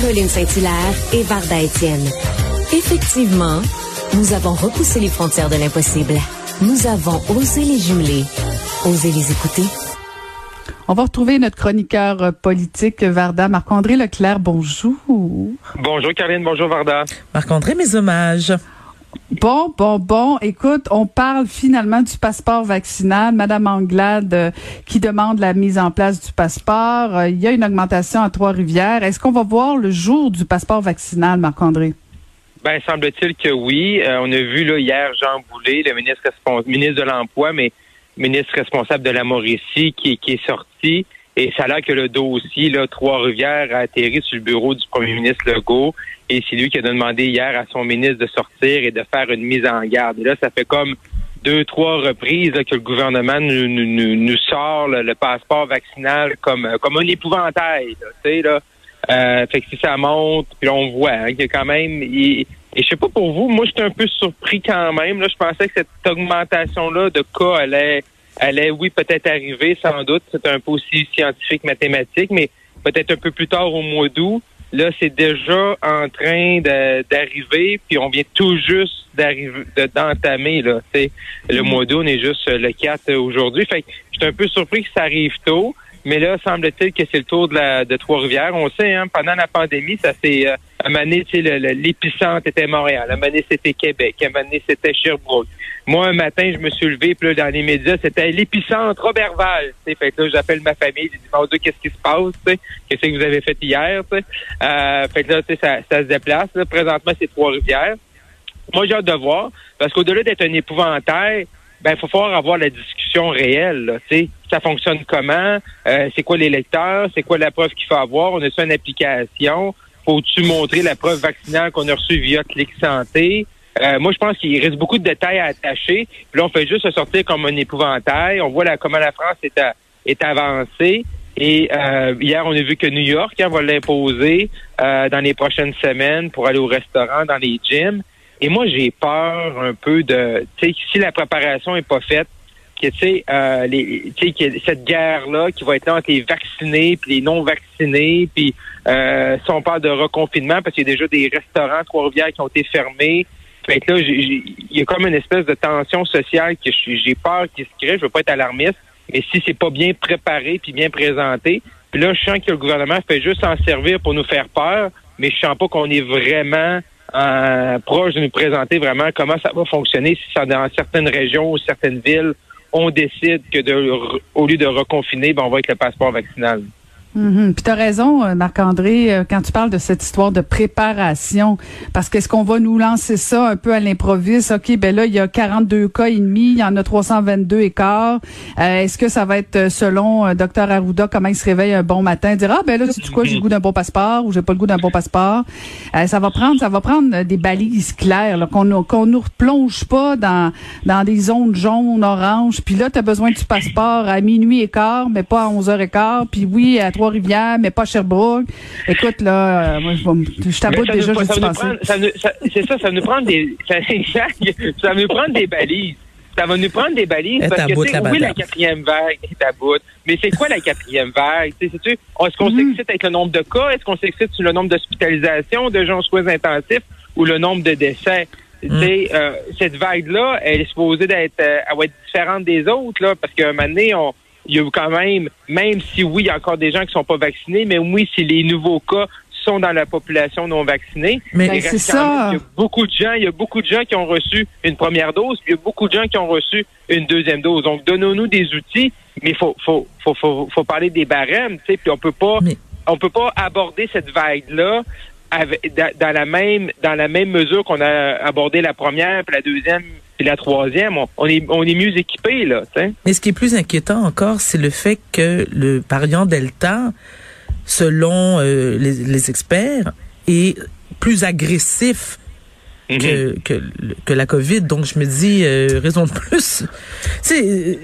Caroline Saint-Hilaire et Varda Étienne. Effectivement, nous avons repoussé les frontières de l'impossible. Nous avons osé les jumeler, osé les écouter. On va retrouver notre chroniqueur euh, politique, Varda. Marc-André Leclerc, bonjour. Bonjour Caroline, bonjour Varda. Marc-André, mes hommages. Bon, bon, bon. Écoute, on parle finalement du passeport vaccinal. Madame Anglade euh, qui demande la mise en place du passeport. Euh, il y a une augmentation à Trois-Rivières. Est-ce qu'on va voir le jour du passeport vaccinal, Marc-André? Ben, semble-t-il que oui. Euh, on a vu là hier Jean Boulet, le ministre, ministre de l'Emploi, mais ministre responsable de la Mauricie, qui, qui est sorti. Et ça a l'air que le dossier, là, Trois-Rivières, a atterri sur le bureau du premier ministre Legault. Et c'est lui qui a demandé hier à son ministre de sortir et de faire une mise en garde. Et là, ça fait comme deux, trois reprises que le gouvernement nous, sort le passeport vaccinal comme, comme un épouvantail. Là, là. Euh, fait que si ça monte, puis on voit hein, qu'il y a quand même... et je sais pas pour vous, moi, j'étais un peu surpris quand même. Là, je pensais que cette augmentation-là de cas allait allait, oui, peut-être arriver, sans doute. C'est un peu aussi scientifique, mathématique, mais peut-être un peu plus tard au mois d'août. Là, c'est déjà en train d'arriver, puis on vient tout juste d'arriver, d'entamer, là. le mm-hmm. mois d'août, on est juste le 4 aujourd'hui. Fait que j'étais un peu surpris que ça arrive tôt. Mais là, semble-t-il que c'est le tour de, la, de Trois-Rivières. On sait, hein, pendant la pandémie, ça s'est... Euh, à donné, l'épicentre était Montréal. À donné, c'était Québec. À donné, c'était Sherbrooke. Moi, un matin, je me suis levé, puis là, dans les médias, c'était l'épicentre Robertval. Fait que là, j'appelle ma famille, je dis, mon Dieu, qu'est-ce qui se passe? Qu'est-ce que vous avez fait hier? Euh, fait que là, ça, ça se déplace. Présentement, c'est Trois-Rivières. Moi, j'ai hâte de voir, parce qu'au-delà d'être un épouvantail, ben, faut falloir avoir la discussion réelle. Là, ça fonctionne comment? Euh, c'est quoi les lecteurs? C'est quoi la preuve qu'il faut avoir? On a ça une application. Faut-tu montrer la preuve vaccinale qu'on a reçue via Clic Santé? Euh, moi, je pense qu'il reste beaucoup de détails à attacher. Puis là, on fait juste se sortir comme un épouvantail. On voit la, comment la France est, est avancée. Et euh, hier, on a vu que New York hein, va l'imposer dans les prochaines semaines pour aller au restaurant, dans les gyms. Et moi, j'ai peur un peu de, tu sais, si la préparation est pas faite, que tu sais, euh, les, cette guerre-là qui va être là entre les vaccinés puis les non vaccinés, puis euh, si on parle de reconfinement, parce qu'il y a déjà des restaurants Trois-Rivières qui ont été fermés. Fait là, il y a comme une espèce de tension sociale que j'ai peur qu'il se crée. Je veux pas être alarmiste, mais si c'est pas bien préparé puis bien présenté, puis là, je sens que le gouvernement fait juste s'en servir pour nous faire peur, mais je sens pas qu'on est vraiment euh, proche de nous présenter vraiment comment ça va fonctionner si ça, dans certaines régions ou certaines villes, on décide que de, au lieu de reconfiner, ben, on va avec le passeport vaccinal. Mm Puis tu as raison, euh, Marc-André, euh, quand tu parles de cette histoire de préparation, parce qu'est-ce qu'on va nous lancer ça un peu à l'improviste? OK, ben là, il y a 42 cas et demi, il y en a 322 écarts. Euh, est-ce que ça va être, selon euh, Dr Arruda, comment il se réveille un bon matin, dire, ah, ben là, tu quoi, j'ai le goût d'un bon passeport ou j'ai pas le goût d'un bon passeport? ça va prendre, ça va prendre des balises claires, qu'on qu'on nous replonge pas dans, dans des zones jaunes, oranges. Puis là, tu as besoin du passeport à minuit et quart, mais pas à 11 h et quart. Puis oui, à Trois-Rivières, mais pas Sherbrooke. Écoute, là, euh, moi, je, je taboute déjà, je C'est ça, ça va nous prendre des, ça, ça va nous prendre des balises. Ça va nous prendre des balises parce que, c'est oui, la quatrième vague est à bout. Mais c'est quoi la quatrième vague? Est-ce qu'on mm-hmm. s'excite avec le nombre de cas? Est-ce qu'on s'excite sur le nombre d'hospitalisations, de gens soins intensifs ou le nombre de décès? Mm. Euh, cette vague-là, elle est supposée d'être, euh, elle va être différente des autres, là, parce qu'à un moment donné, on, il y a quand même, même si oui, il y a encore des gens qui sont pas vaccinés, mais oui, si les nouveaux cas sont dans la population non vaccinée. Mais il c'est ça. Il y a beaucoup de gens, il y a beaucoup de gens qui ont reçu une première dose, puis il y a beaucoup de gens qui ont reçu une deuxième dose. Donc, donnons-nous des outils, mais faut, faut, faut, faut, faut parler des barèmes, tu sais, puis on peut pas, Mais- on peut pas aborder cette vague-là dans la même, dans la même mesure qu'on a abordé la première, puis la deuxième, puis la troisième. On, on est, on est mieux équipés, là. Mais ce qui est plus inquiétant encore, c'est le fait que le variant Delta, selon euh, les, les experts, est plus agressif que, que, que la COVID. Donc, je me dis, euh, raison de plus. C'est,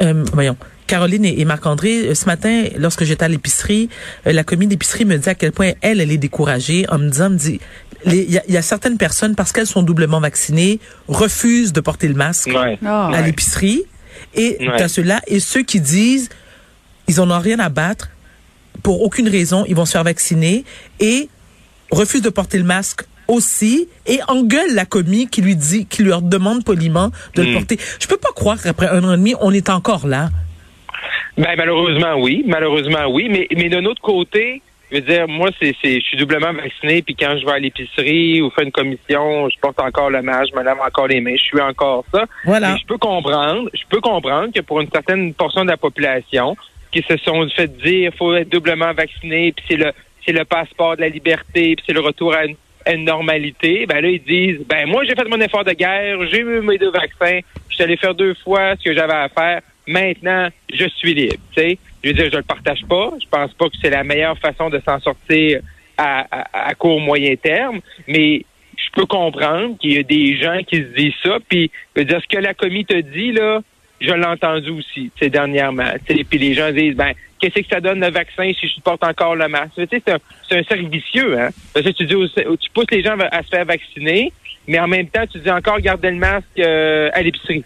euh, voyons. Caroline et, et Marc-André, euh, ce matin, lorsque j'étais à l'épicerie, euh, la commis d'épicerie me dit à quel point elle, elle est découragée en me disant, me dit, il y, a- il y a certaines personnes, parce qu'elles sont doublement vaccinées, refusent de porter le masque Ouais. Ah. à l'épicerie. Et Ouais. t'as ceux-là et ceux qui disent ils en ont rien à battre pour aucune raison, ils vont se faire vacciner et refusent de porter le masque aussi et engueule la commis qui lui dit qui leur demande poliment de le Hmm. porter. Je peux pas croire qu'après un an et demi, on est encore là. Ben malheureusement oui, malheureusement oui, mais mais d'un autre côté, je veux dire moi c'est c'est je suis doublement vacciné puis quand je vais à l'épicerie ou faire une commission, je porte encore le masque, je me lave encore les mains, je suis encore ça. Voilà. Je peux comprendre, je peux comprendre que pour une certaine portion de la population qui se sont fait dire faut être doublement vacciné puis c'est le c'est le passeport de la liberté puis c'est le retour à une, à une normalité, ben là ils disent ben moi j'ai fait mon effort de guerre, j'ai eu mes deux vaccins, je suis allé faire deux fois ce que j'avais à faire. Maintenant, je suis libre. Tu sais, je veux dire, je le partage pas. Je pense pas que c'est la meilleure façon de s'en sortir à, à, à court moyen terme, mais je peux comprendre qu'il y a des gens qui se disent ça. Puis, je veux dire, ce que la commis te dit là, je l'ai entendu aussi, sais, dernièrement. Tu sais, puis les gens disent, ben, qu'est-ce que ça donne le vaccin si je porte encore le masque? C'est un, un cercle vicieux, hein. Parce que tu dis, tu pousses les gens à se faire vacciner, mais en même temps, tu dis encore garder le masque euh, à l'épicerie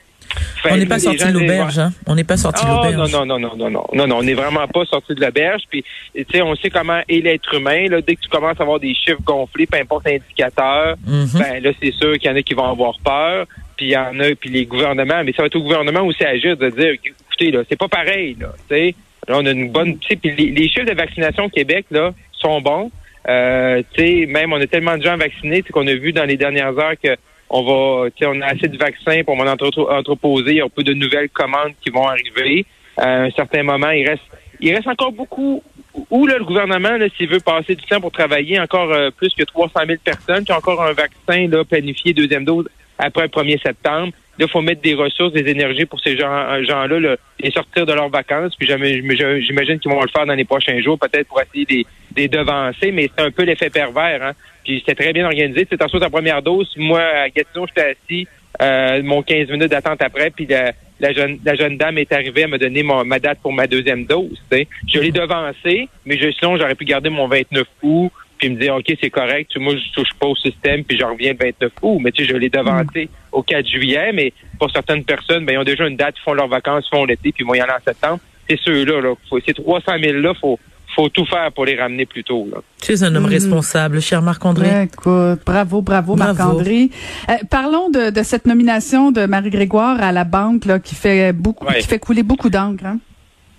on n'est pas sorti de l'auberge, hein? On n'est pas sorti de ah, l'auberge. Non, non, non, non, non, non, non, on n'est vraiment pas sorti de l'auberge. Puis, tu sais, on sait comment est l'être humain. Là, dès que tu commences à avoir des chiffres gonflés, peu importe l'indicateur, mhm. ben là, c'est sûr qu'il y en a qui vont avoir peur. Puis il y en a, puis les gouvernements. Mais ça va être au gouvernement aussi agir de dire, écoutez, là, c'est pas pareil. Là, tu Là, on a une bonne. Puis les, les, chiffres de vaccination au Québec là sont bons. Euh, même on a tellement de gens vaccinés qu'on a vu dans les dernières heures que on va, on a assez de vaccins pour entre- entreposer. Il y a un peu de nouvelles commandes qui vont arriver. À un certain moment, il reste, il reste encore beaucoup. Où là, le gouvernement, s'il veut passer du temps pour travailler, encore euh, plus que 300 000 personnes qui ont encore un vaccin là, planifié deuxième dose après le 1er septembre. Là, il faut mettre des ressources, des énergies pour ces gens- gens-là, là, les sortir de leurs vacances. Puis j'imagine qu'ils vont le faire dans les prochains jours, peut-être pour essayer de les- de les devancer, mais c'est un peu l'effet pervers. Hein? Puis c'était très bien organisé. Tu sais, tantôt, ta première dose, moi, à Gatineau, j'étais assis, euh, mon 15 minutes d'attente après, puis la, jeune, dame est arrivée à me donner ma date pour ma deuxième dose. Je l'ai devancé, mais je, sinon, j'aurais pu garder mon 29 août, puis me dire, OK, c'est correct, moi, je touche pas au système, puis je reviens le 29 août. Mais tu sais, je l'ai devancé au 4 juillet, mais pour certaines personnes, ben, ils ont déjà une date, ils font leurs vacances, ils font l'été, puis ils vont y aller en septembre. C'est ceux-là, là. Faut, ces 300 000-là, faut, faut tout faire pour les ramener plus tôt, là. Tu es un homme Mhm. responsable, cher Marc-André. Ouais, écoute, bravo, bravo, Bravo. Marc-André. Euh, parlons de, de cette nomination de Marie-Grégoire à la banque là, qui fait beaucoup, Ouais. qui fait couler beaucoup d'encre. Hein?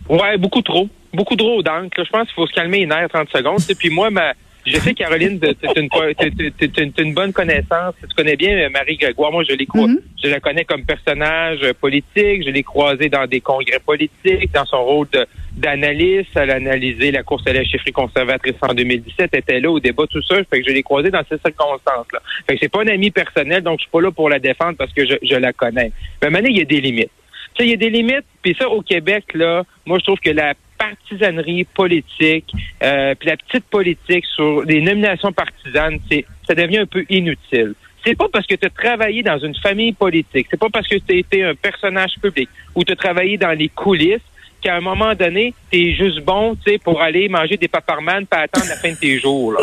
Ouais, beaucoup trop. Beaucoup trop d'encre. Je pense qu'il faut se calmer les nerfs 30 secondes. Et puis moi, ma, je sais, Caroline, t'es t'es une, bonne connaissance. Tu connais bien euh, Marie Grégoire. Moi, je Mhm. je la connais comme personnage euh, politique. Je l'ai croisée dans des congrès politiques, dans son rôle d'analyste. Elle a analysé la course à la chefferie conservatrice en 2017. Elle était là au débat, tout ça. Fait que je l'ai croisée dans ces circonstances-là. Fait que c'est pas un ami personnel, donc je suis pas là pour la défendre parce que je, je la connais. Mais maintenant, il y a des limites. Tu sais, il y a des limites. Puis ça, au Québec, là, moi, je trouve que la partisanerie politique, euh, puis la petite politique sur les nominations partisanes, c'est, ça devient un peu inutile. C'est pas parce que tu as travaillé dans une famille politique, c'est pas parce que tu as été un personnage public ou tu as travaillé dans les coulisses qu'à un moment donné, tu es juste bon, pour aller manger des paparmanes pas attendre la fin de tes jours, là.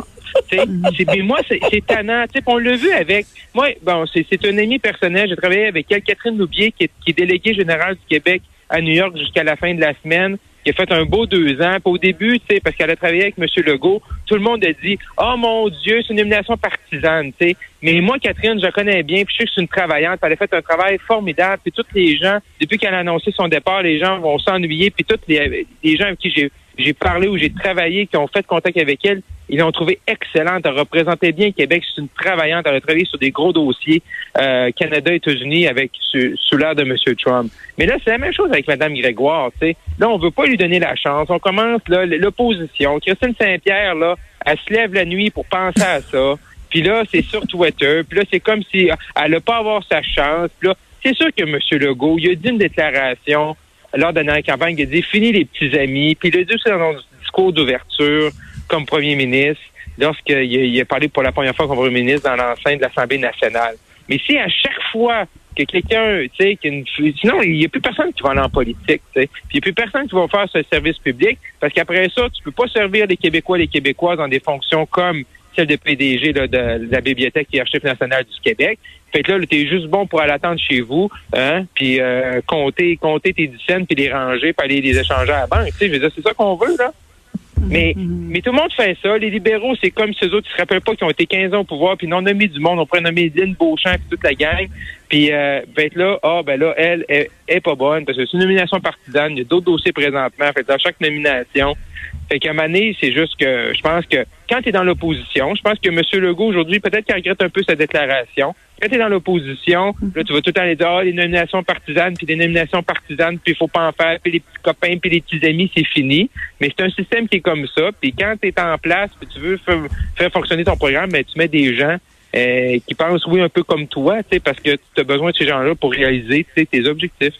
Mais moi, c'est tannant. On l'a vu avec. Moi, bon, c'est c'est un ami personnel. J'ai travaillé avec elle, Catherine Loubier, qui est, qui est déléguée générale du Québec à New York jusqu'à la fin de la semaine. Qui a fait un beau deux ans. Puis au début, tu parce qu'elle a travaillé avec M. Legault, tout le monde a dit Oh mon Dieu, c'est une nomination partisane, tu sais. Mais moi, Catherine, je connais bien, puis je sais que c'est une travaillante. Elle a fait un travail formidable. Puis tous les gens, depuis qu'elle a annoncé son départ, les gens vont s'ennuyer. Puis tous les, les gens avec qui j'ai j'ai parlé ou j'ai travaillé, qui ont fait contact avec elle, ils l'ont trouvée excellente. Elle représentait bien Québec. C'est une travaillante. Elle a travaillé sur des gros dossiers euh, Canada, États-Unis avec sous, l'air de M. Trump. Mais là, c'est la même chose avec Mme Grégoire. Là, on veut pas lui donner la chance. On commence là l'opposition. Christine Saint-Pierre, là, elle se lève la nuit pour penser à ça. Puis là, c'est sur Twitter. Puis là, c'est comme si elle n'a pas avoir sa chance. Puis là, c'est sûr que M. Legault, il a dit une déclaration lors de la campagne, il a dit fini les petits amis. Puis il a dit dans son discours d'ouverture comme premier ministre, lorsqu'il il a parlé pour la première fois comme premier ministre dans l'enceinte de l'Assemblée nationale. Mais si à chaque fois que quelqu'un, tu sais, qu'une, sinon il n'y a plus personne qui va aller en politique, tu sais, puis il n'y a plus personne qui va faire ce service public, parce qu'après ça, tu peux pas servir les Québécois, et les Québécoises dans des fonctions comme celle de PDG là, de, la Bibliothèque et Archives nationales du Québec. Fait que là, t'es juste bon pour aller attendre chez vous, hein, puis euh, compter, compter tes dizaines, puis les ranger, puis aller les échanger à la banque. Tu sais, c'est ça qu'on veut, là. Mais, mhm. mais tout le monde fait ça. Les libéraux, c'est comme ceux autres qui se rappellent pas qu'ils ont été 15 ans au pouvoir, puis non nommé du monde. On pourrait nommer Lynn Beauchamp puis toute la gang. Puis euh, ben là, ah ben là, elle est, pas bonne parce que c'est une nomination partisane. Il y a d'autres dossiers présentement. Fait dans chaque nomination, fait qu'à un c'est juste que je pense que quand tu es dans l'opposition, je pense que M. Legault, aujourd'hui, peut-être qu'il regrette un peu sa déclaration. Quand tu es dans l'opposition, là, tu vas tout le temps aller dire, ah, les nominations partisanes, puis les nominations partisanes, puis il faut pas en faire, puis les petits copains, puis les petits amis, c'est fini. Mais c'est un système qui est comme ça. Puis quand tu es en place, puis tu veux faire, fonctionner ton programme, ben, tu mets des gens euh, qui pensent, oui, un peu comme toi, parce que tu as besoin de ces gens-là pour réaliser tes objectifs.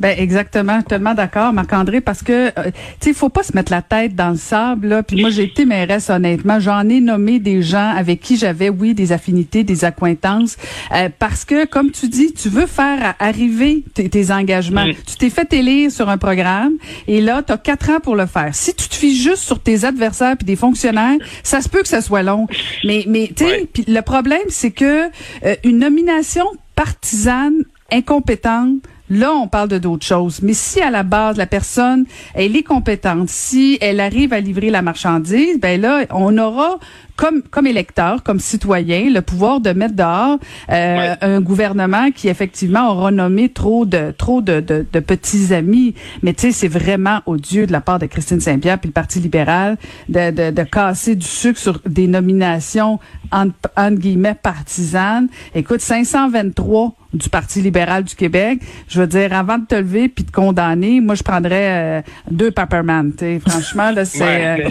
Ben exactement, tellement d'accord, Marc-André, parce que euh, tu sais, faut pas se mettre la tête dans le sable. Là. Puis moi, j'ai été mairesse, honnêtement, j'en ai nommé des gens avec qui j'avais, oui, des affinités, des accointances, euh, parce que, comme tu dis, tu veux faire arriver tes, engagements. Tu t'es fait élire sur un programme, et là, tu as quatre ans pour le faire. Si tu te fies juste sur tes adversaires puis des fonctionnaires, ça se peut que ça soit long. Mais, mais tu sais, le problème, c'est que euh, une nomination partisane incompétente Là, on parle de d'autres choses. Mais si à la base, la personne, elle est compétente, si elle arrive à livrer la marchandise, ben là, on aura comme comme électeur, comme citoyen, le pouvoir de mettre dehors euh, un gouvernement qui effectivement aura nommé trop de trop de, de, de petits amis. Mais tu sais, c'est vraiment odieux de la part de Christine Saint-Pierre puis le Parti libéral de, de, de casser du sucre sur des nominations entre, entre guillemets partisanes. Écoute, 523 du Parti libéral du Québec. Je veux dire, avant de te lever puis de condamner, moi, je prendrais euh, deux Pepperman. Franchement, là, c'est... Euh,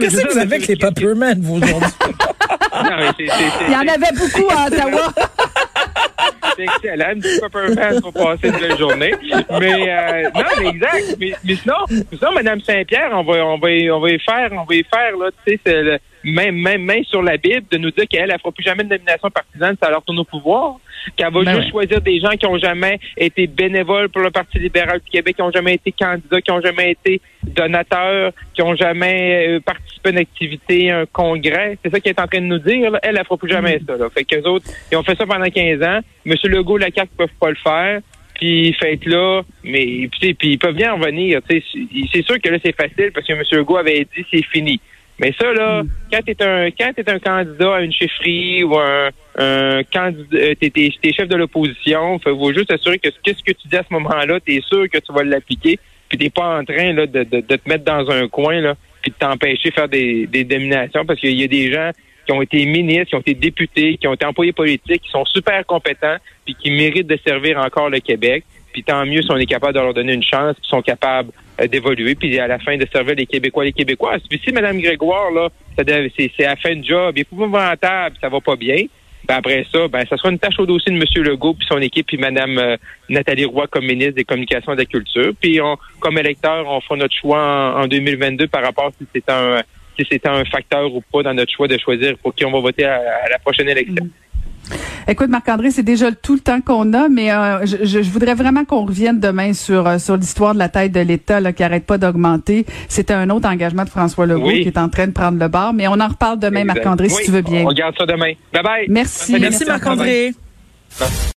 Qu'est-ce que vous avez avec les Pepperman, vous, aujourd'hui? Il y en avait beaucoup à Ottawa. c'est excellent, du Pepperman pour passer une belle journée. Mais euh, non, mais exact. Mais, mais sinon, sinon, Mme Saint-Pierre, on va, on va, on va y faire, on va y faire là, tu sais, même, même, même sur la Bible, de nous dire qu'elle, elle fera plus jamais de nomination partisane, ça leur tourne au pouvoir. Qu'elle va ben juste choisir des gens qui ont jamais été bénévoles pour le Parti libéral du Québec, qui ont jamais été candidats, qui ont jamais été donateurs, qui ont jamais euh, participé à une activité, un congrès. C'est ça qu'elle est en train de nous dire. Elle, elle fera plus jamais mm. ça. Là. Fait qu'eux autres, ils ont fait ça pendant 15 ans. Monsieur Legault, la carte, peuvent pas le faire puis faites là, mais puis, ils peuvent bien en venir. C'est sûr que là, c'est facile parce que M. Legault avait dit c'est fini. Mais ça, là, mm. quand tu es un quand es un candidat à une chefferie ou un, un candidat euh, t'es, t'es, chef de l'opposition, il faut juste assurer que qu'est-ce que tu dis à ce moment-là, tu es sûr que tu vas l'appliquer, puis t'es pas en train là, de, de, de, te mettre dans un coin là, puis de t'empêcher de faire des, des dominations parce qu'il y a des gens qui ont été ministres, qui ont été députés, qui ont été employés politiques, qui sont super compétents, puis qui méritent de servir encore le Québec. Puis tant mieux si on est capable de leur donner une chance, puis sont capables euh, d'évoluer, puis à la fin de servir les Québécois, les Québécoises. Puis si Mme Grégoire, là, c'est, à fin de job, il est épouvantable, ça va pas bien. Ben après ça, ben ça sera une tâche au dossier de M. Legault puis son équipe puis Mme euh, Nathalie Roy comme ministre des Communications et de la Culture. Puis on, comme électeur, on fera notre choix en, 2022 par rapport si c'est un si c'est un facteur ou pas dans notre choix de choisir pour qui on va voter à, la prochaine élection. Écoute, Marc-André, c'est déjà tout le temps qu'on a, mais euh, je, voudrais vraiment qu'on revienne demain sur euh, sur l'histoire de la taille de l'État qui arrête pas d'augmenter. C'était un autre engagement de François Legault qui est en train de prendre le bar, mais on en reparle demain, Marc-André, si tu veux bien. On regarde ça demain. Bye bye. Merci. Merci, Marc-André.